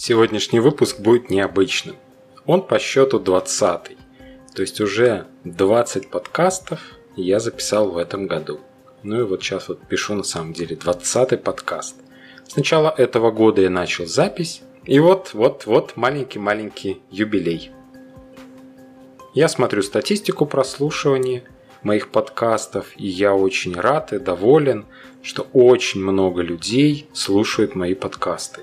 Сегодняшний выпуск будет необычным. Он по счету 20 То есть уже 20 подкастов я записал в этом году. Ну и вот сейчас вот пишу на самом деле 20 подкаст. С начала этого года я начал запись. И вот, вот, вот маленький-маленький юбилей. Я смотрю статистику прослушивания моих подкастов, и я очень рад и доволен, что очень много людей слушают мои подкасты.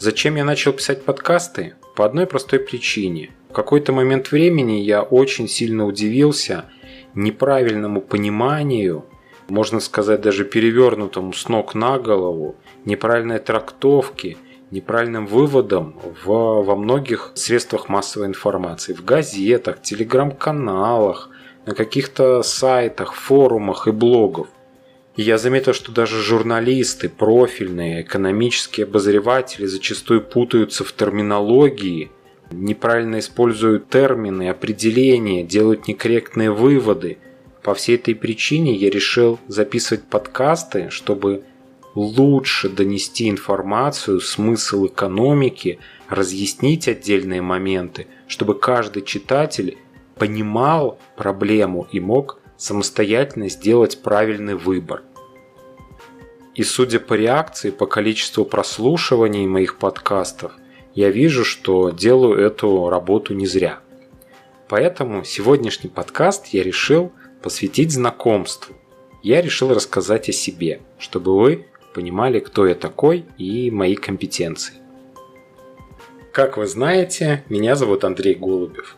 Зачем я начал писать подкасты? По одной простой причине. В какой-то момент времени я очень сильно удивился неправильному пониманию, можно сказать даже перевернутому с ног на голову, неправильной трактовке, неправильным выводом в, во многих средствах массовой информации, в газетах, телеграм-каналах, на каких-то сайтах, форумах и блогах. И я заметил, что даже журналисты, профильные, экономические обозреватели зачастую путаются в терминологии, неправильно используют термины, определения, делают некорректные выводы. По всей этой причине я решил записывать подкасты, чтобы лучше донести информацию, смысл экономики, разъяснить отдельные моменты, чтобы каждый читатель понимал проблему и мог самостоятельно сделать правильный выбор. И судя по реакции, по количеству прослушиваний моих подкастов, я вижу, что делаю эту работу не зря. Поэтому сегодняшний подкаст я решил посвятить знакомству. Я решил рассказать о себе, чтобы вы понимали, кто я такой и мои компетенции. Как вы знаете, меня зовут Андрей Голубев.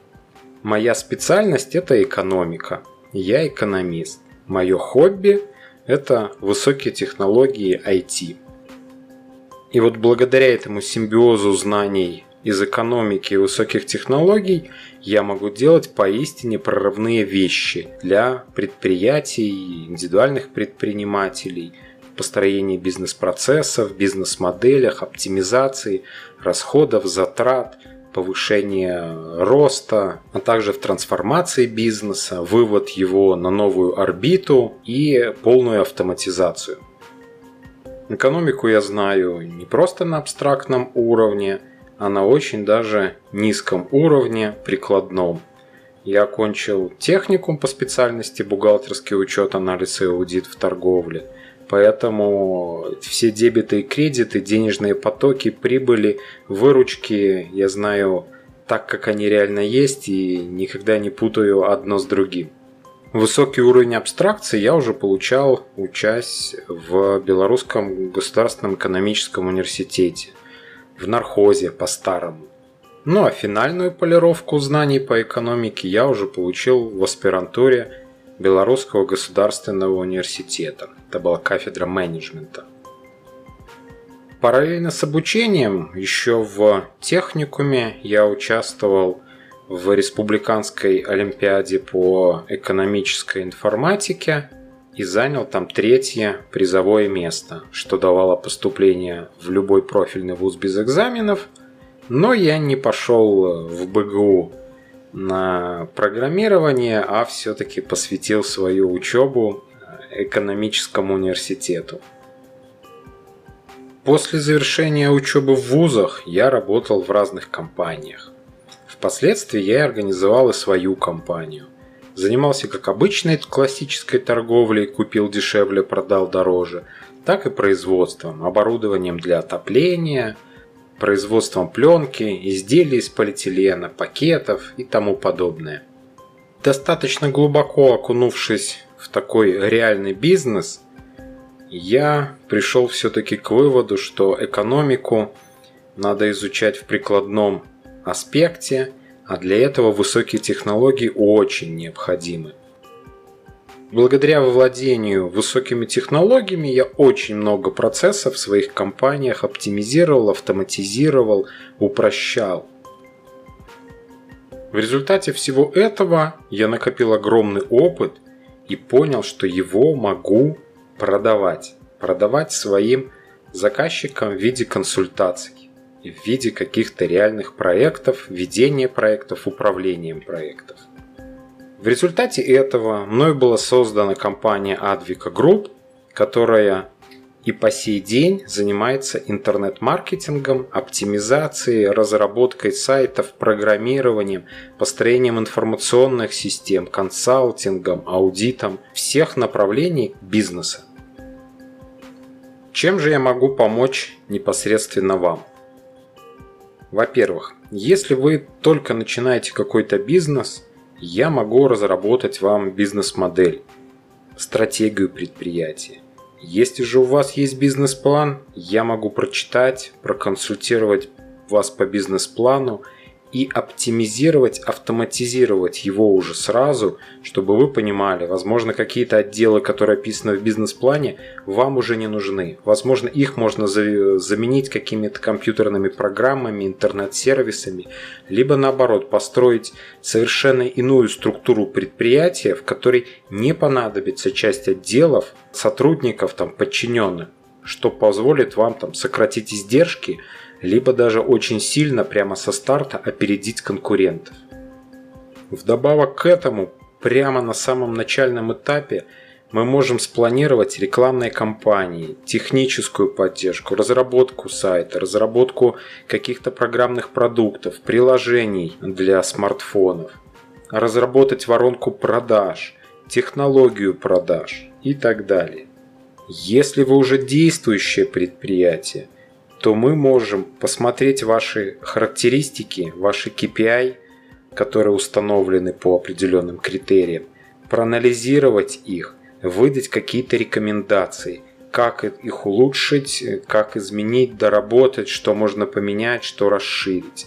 Моя специальность – это экономика. Я экономист. Мое хобби это высокие технологии IT. И вот благодаря этому симбиозу знаний из экономики и высоких технологий я могу делать поистине прорывные вещи для предприятий, индивидуальных предпринимателей, построении бизнес-процессов, бизнес-моделях, оптимизации, расходов, затрат – повышение роста, а также в трансформации бизнеса, вывод его на новую орбиту и полную автоматизацию. Экономику я знаю не просто на абстрактном уровне, а на очень даже низком уровне, прикладном. Я окончил техникум по специальности бухгалтерский учет, анализ и аудит в торговле – Поэтому все дебеты и кредиты, денежные потоки, прибыли, выручки, я знаю так, как они реально есть и никогда не путаю одно с другим. Высокий уровень абстракции я уже получал, учась в Белорусском государственном экономическом университете, в нархозе по-старому. Ну а финальную полировку знаний по экономике я уже получил в аспирантуре Белорусского государственного университета. Это была кафедра менеджмента. Параллельно с обучением, еще в техникуме я участвовал в республиканской олимпиаде по экономической информатике и занял там третье призовое место, что давало поступление в любой профильный вуз без экзаменов, но я не пошел в БГУ на программирование, а все-таки посвятил свою учебу экономическому университету. После завершения учебы в вузах я работал в разных компаниях. Впоследствии я организовал и свою компанию. Занимался как обычной классической торговлей, купил дешевле, продал дороже, так и производством, оборудованием для отопления – производством пленки, изделий из полиэтилена, пакетов и тому подобное. Достаточно глубоко окунувшись в такой реальный бизнес, я пришел все-таки к выводу, что экономику надо изучать в прикладном аспекте, а для этого высокие технологии очень необходимы. Благодаря владению высокими технологиями я очень много процессов в своих компаниях оптимизировал, автоматизировал, упрощал. В результате всего этого я накопил огромный опыт и понял, что его могу продавать. Продавать своим заказчикам в виде консультаций, в виде каких-то реальных проектов, ведения проектов, управлением проектов. В результате этого мной была создана компания Advica Group, которая и по сей день занимается интернет-маркетингом, оптимизацией, разработкой сайтов, программированием, построением информационных систем, консалтингом, аудитом всех направлений бизнеса. Чем же я могу помочь непосредственно вам? Во-первых, если вы только начинаете какой-то бизнес, я могу разработать вам бизнес-модель, стратегию предприятия. Если же у вас есть бизнес-план, я могу прочитать, проконсультировать вас по бизнес-плану и оптимизировать, автоматизировать его уже сразу, чтобы вы понимали, возможно, какие-то отделы, которые описаны в бизнес-плане, вам уже не нужны. Возможно, их можно заменить какими-то компьютерными программами, интернет-сервисами, либо наоборот, построить совершенно иную структуру предприятия, в которой не понадобится часть отделов, сотрудников, там, подчиненных, что позволит вам там, сократить издержки, либо даже очень сильно прямо со старта опередить конкурентов. Вдобавок к этому, прямо на самом начальном этапе мы можем спланировать рекламные кампании, техническую поддержку, разработку сайта, разработку каких-то программных продуктов, приложений для смартфонов, разработать воронку продаж, технологию продаж и так далее. Если вы уже действующее предприятие – то мы можем посмотреть ваши характеристики, ваши KPI, которые установлены по определенным критериям, проанализировать их, выдать какие-то рекомендации, как их улучшить, как изменить, доработать, что можно поменять, что расширить.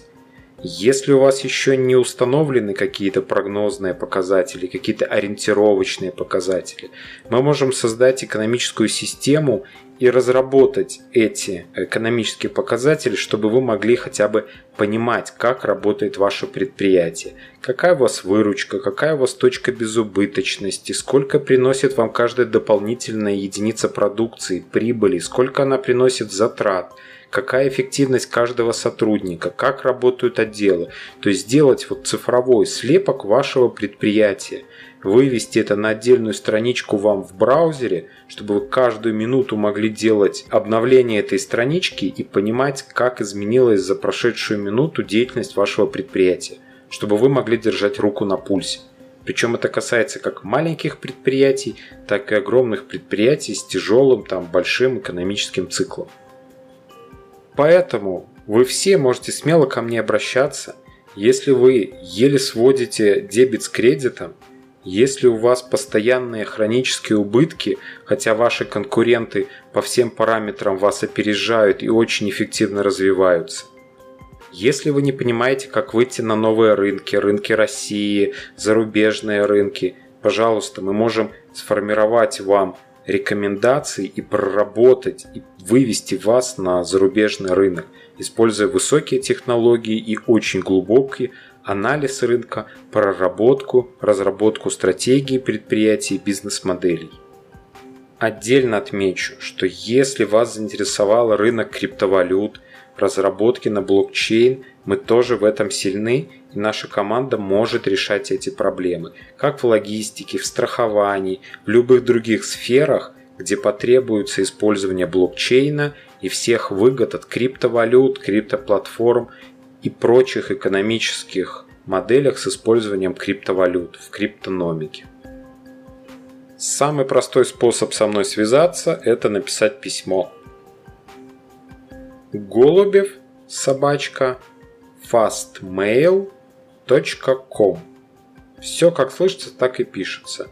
Если у вас еще не установлены какие-то прогнозные показатели, какие-то ориентировочные показатели, мы можем создать экономическую систему и разработать эти экономические показатели, чтобы вы могли хотя бы понимать, как работает ваше предприятие, какая у вас выручка, какая у вас точка безубыточности, сколько приносит вам каждая дополнительная единица продукции, прибыли, сколько она приносит затрат, какая эффективность каждого сотрудника, как работают отделы. То есть сделать вот цифровой слепок вашего предприятия – вывести это на отдельную страничку вам в браузере, чтобы вы каждую минуту могли делать обновление этой странички и понимать, как изменилась за прошедшую минуту деятельность вашего предприятия, чтобы вы могли держать руку на пульсе. Причем это касается как маленьких предприятий, так и огромных предприятий с тяжелым, там, большим экономическим циклом. Поэтому вы все можете смело ко мне обращаться. Если вы еле сводите дебет с кредитом, если у вас постоянные хронические убытки, хотя ваши конкуренты по всем параметрам вас опережают и очень эффективно развиваются. Если вы не понимаете, как выйти на новые рынки, рынки России, зарубежные рынки, пожалуйста, мы можем сформировать вам рекомендации и проработать и вывести вас на зарубежный рынок, используя высокие технологии и очень глубокие анализ рынка, проработку, разработку стратегии предприятий и бизнес-моделей. Отдельно отмечу, что если вас заинтересовал рынок криптовалют, разработки на блокчейн, мы тоже в этом сильны, и наша команда может решать эти проблемы, как в логистике, в страховании, в любых других сферах, где потребуется использование блокчейна и всех выгод от криптовалют, криптоплатформ и прочих экономических моделях с использованием криптовалют в криптономике. Самый простой способ со мной связаться – это написать письмо. Голубев собачка fastmail.com Все как слышится, так и пишется.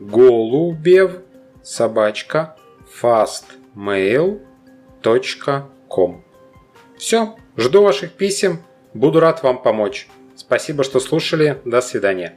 Голубев собачка fastmail.com Все, жду ваших писем, Буду рад вам помочь. Спасибо, что слушали. До свидания.